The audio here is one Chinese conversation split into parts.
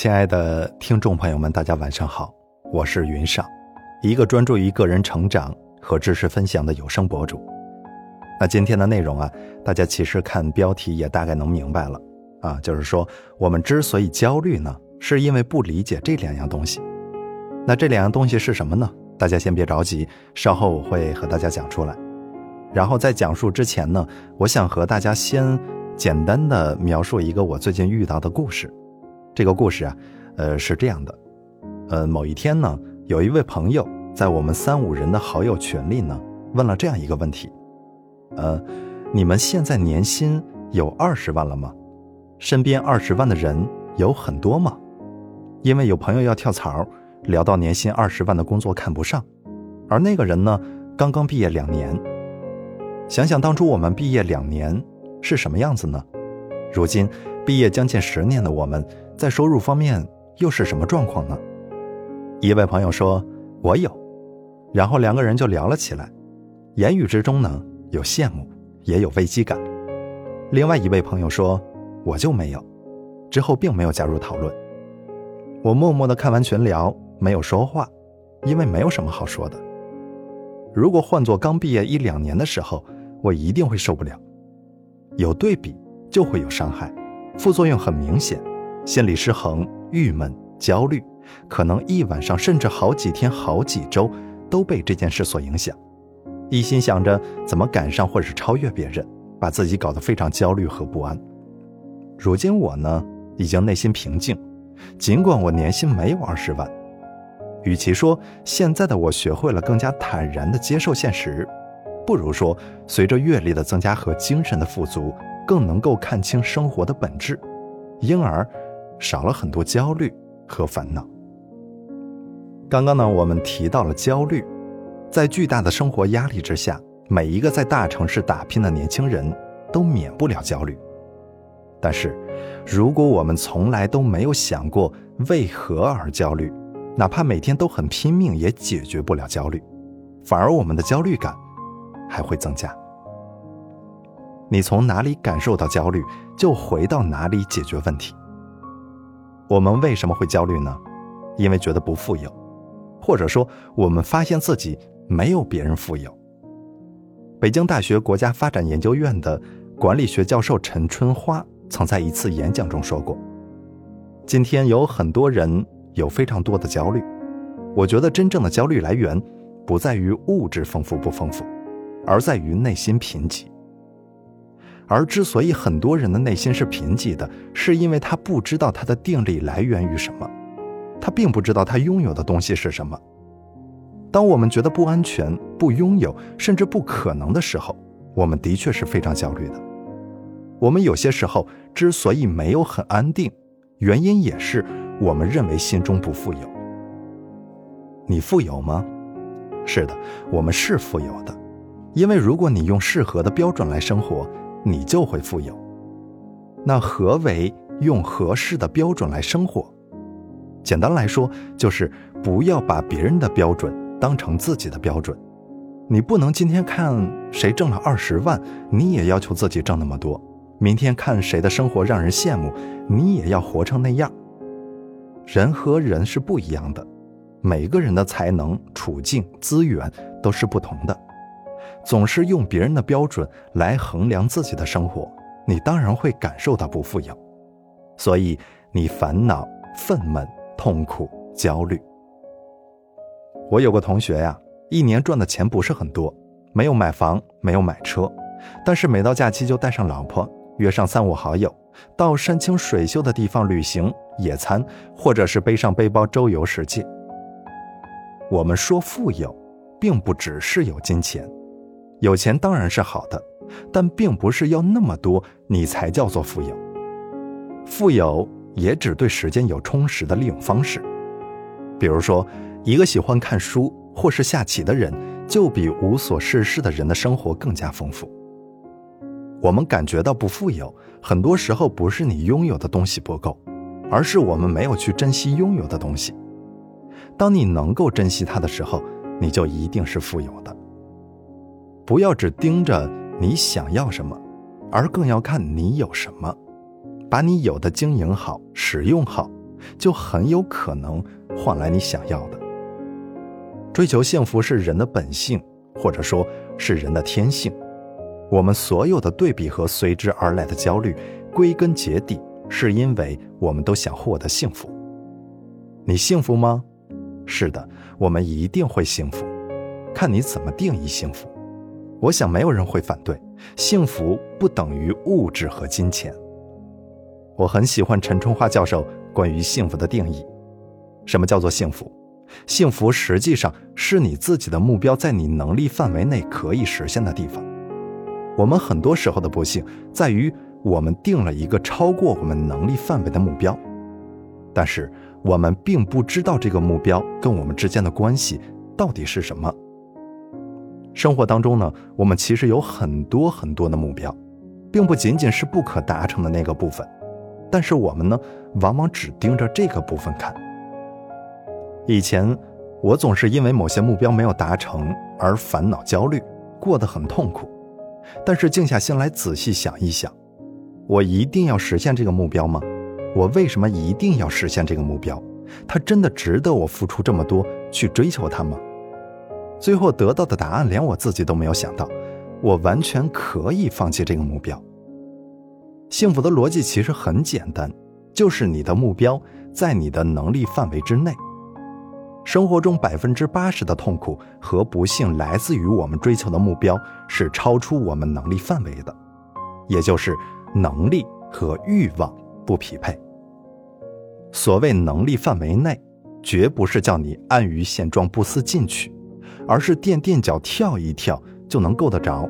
亲爱的听众朋友们，大家晚上好，我是云上，一个专注于个人成长和知识分享的有声博主。那今天的内容啊，大家其实看标题也大概能明白了啊，就是说我们之所以焦虑呢，是因为不理解这两样东西。那这两样东西是什么呢？大家先别着急，稍后我会和大家讲出来。然后在讲述之前呢，我想和大家先简单的描述一个我最近遇到的故事。这个故事啊，呃，是这样的，呃，某一天呢，有一位朋友在我们三五人的好友群里呢，问了这样一个问题，呃，你们现在年薪有二十万了吗？身边二十万的人有很多吗？因为有朋友要跳槽，聊到年薪二十万的工作看不上，而那个人呢，刚刚毕业两年。想想当初我们毕业两年是什么样子呢？如今毕业将近十年的我们，在收入方面又是什么状况呢？一位朋友说：“我有。”然后两个人就聊了起来，言语之中呢有羡慕，也有危机感。另外一位朋友说：“我就没有。”之后并没有加入讨论。我默默的看完群聊，没有说话，因为没有什么好说的。如果换做刚毕业一两年的时候，我一定会受不了，有对比就会有伤害，副作用很明显，心理失衡、郁闷、焦虑，可能一晚上甚至好几天、好几周都被这件事所影响，一心想着怎么赶上或者是超越别人，把自己搞得非常焦虑和不安。如今我呢，已经内心平静，尽管我年薪没有二十万，与其说现在的我学会了更加坦然地接受现实。不如说，随着阅历的增加和精神的富足，更能够看清生活的本质，因而少了很多焦虑和烦恼。刚刚呢，我们提到了焦虑，在巨大的生活压力之下，每一个在大城市打拼的年轻人都免不了焦虑。但是，如果我们从来都没有想过为何而焦虑，哪怕每天都很拼命，也解决不了焦虑，反而我们的焦虑感。还会增加。你从哪里感受到焦虑，就回到哪里解决问题。我们为什么会焦虑呢？因为觉得不富有，或者说我们发现自己没有别人富有。北京大学国家发展研究院的管理学教授陈春花曾在一次演讲中说过：“今天有很多人有非常多的焦虑，我觉得真正的焦虑来源不在于物质丰富不丰富。”而在于内心贫瘠，而之所以很多人的内心是贫瘠的，是因为他不知道他的定力来源于什么，他并不知道他拥有的东西是什么。当我们觉得不安全、不拥有，甚至不可能的时候，我们的确是非常焦虑的。我们有些时候之所以没有很安定，原因也是我们认为心中不富有。你富有吗？是的，我们是富有的。因为如果你用适合的标准来生活，你就会富有。那何为用合适的标准来生活？简单来说，就是不要把别人的标准当成自己的标准。你不能今天看谁挣了二十万，你也要求自己挣那么多；明天看谁的生活让人羡慕，你也要活成那样。人和人是不一样的，每个人的才能、处境、资源都是不同的。总是用别人的标准来衡量自己的生活，你当然会感受到不富有，所以你烦恼、愤懑、痛苦、焦虑。我有个同学呀，一年赚的钱不是很多，没有买房，没有买车，但是每到假期就带上老婆，约上三五好友，到山清水秀的地方旅行、野餐，或者是背上背包周游世界。我们说富有，并不只是有金钱。有钱当然是好的，但并不是要那么多你才叫做富有。富有也只对时间有充实的利用方式。比如说，一个喜欢看书或是下棋的人，就比无所事事的人的生活更加丰富。我们感觉到不富有，很多时候不是你拥有的东西不够，而是我们没有去珍惜拥有的东西。当你能够珍惜它的时候，你就一定是富有的。不要只盯着你想要什么，而更要看你有什么，把你有的经营好、使用好，就很有可能换来你想要的。追求幸福是人的本性，或者说是人的天性。我们所有的对比和随之而来的焦虑，归根结底是因为我们都想获得幸福。你幸福吗？是的，我们一定会幸福，看你怎么定义幸福。我想没有人会反对，幸福不等于物质和金钱。我很喜欢陈春花教授关于幸福的定义。什么叫做幸福？幸福实际上是你自己的目标在你能力范围内可以实现的地方。我们很多时候的不幸在于，我们定了一个超过我们能力范围的目标，但是我们并不知道这个目标跟我们之间的关系到底是什么。生活当中呢，我们其实有很多很多的目标，并不仅仅是不可达成的那个部分，但是我们呢，往往只盯着这个部分看。以前，我总是因为某些目标没有达成而烦恼焦虑，过得很痛苦。但是静下心来仔细想一想，我一定要实现这个目标吗？我为什么一定要实现这个目标？它真的值得我付出这么多去追求它吗？最后得到的答案连我自己都没有想到，我完全可以放弃这个目标。幸福的逻辑其实很简单，就是你的目标在你的能力范围之内。生活中百分之八十的痛苦和不幸来自于我们追求的目标是超出我们能力范围的，也就是能力和欲望不匹配。所谓能力范围内，绝不是叫你安于现状不思进取，而是垫垫脚跳一跳就能够得着，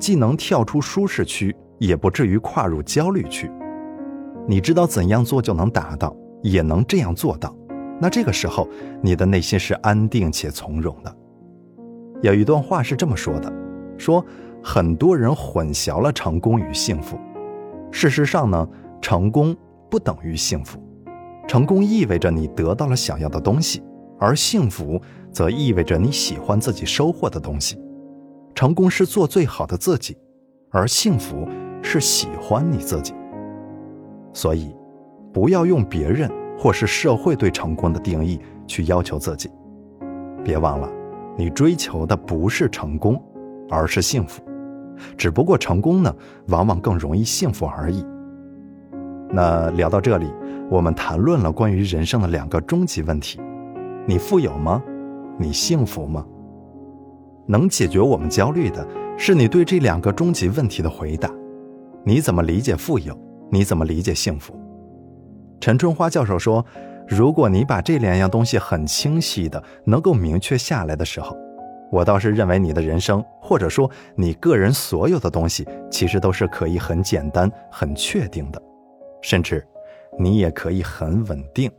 既能跳出舒适区，也不至于跨入焦虑区。你知道怎样做就能达到，也能这样做到。那这个时候，你的内心是安定且从容的。有一段话是这么说的：说很多人混淆了成功与幸福。事实上呢，成功不等于幸福。成功意味着你得到了想要的东西，而幸福则意味着你喜欢自己收获的东西。成功是做最好的自己，而幸福是喜欢你自己。所以，不要用别人。或是社会对成功的定义去要求自己，别忘了，你追求的不是成功，而是幸福。只不过成功呢，往往更容易幸福而已。那聊到这里，我们谈论了关于人生的两个终极问题：你富有吗？你幸福吗？能解决我们焦虑的是你对这两个终极问题的回答。你怎么理解富有？你怎么理解幸福？陈春花教授说：“如果你把这两样东西很清晰的能够明确下来的时候，我倒是认为你的人生，或者说你个人所有的东西，其实都是可以很简单、很确定的，甚至你也可以很稳定。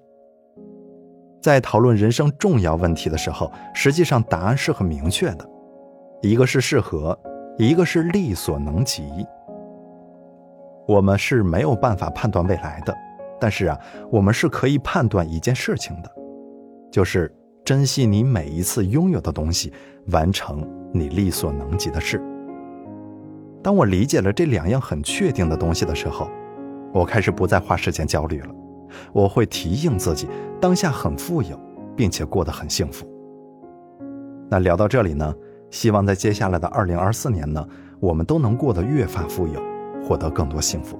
在讨论人生重要问题的时候，实际上答案是很明确的，一个是适合，一个是力所能及。我们是没有办法判断未来的。”但是啊，我们是可以判断一件事情的，就是珍惜你每一次拥有的东西，完成你力所能及的事。当我理解了这两样很确定的东西的时候，我开始不再花时间焦虑了。我会提醒自己，当下很富有，并且过得很幸福。那聊到这里呢，希望在接下来的二零二四年呢，我们都能过得越发富有，获得更多幸福。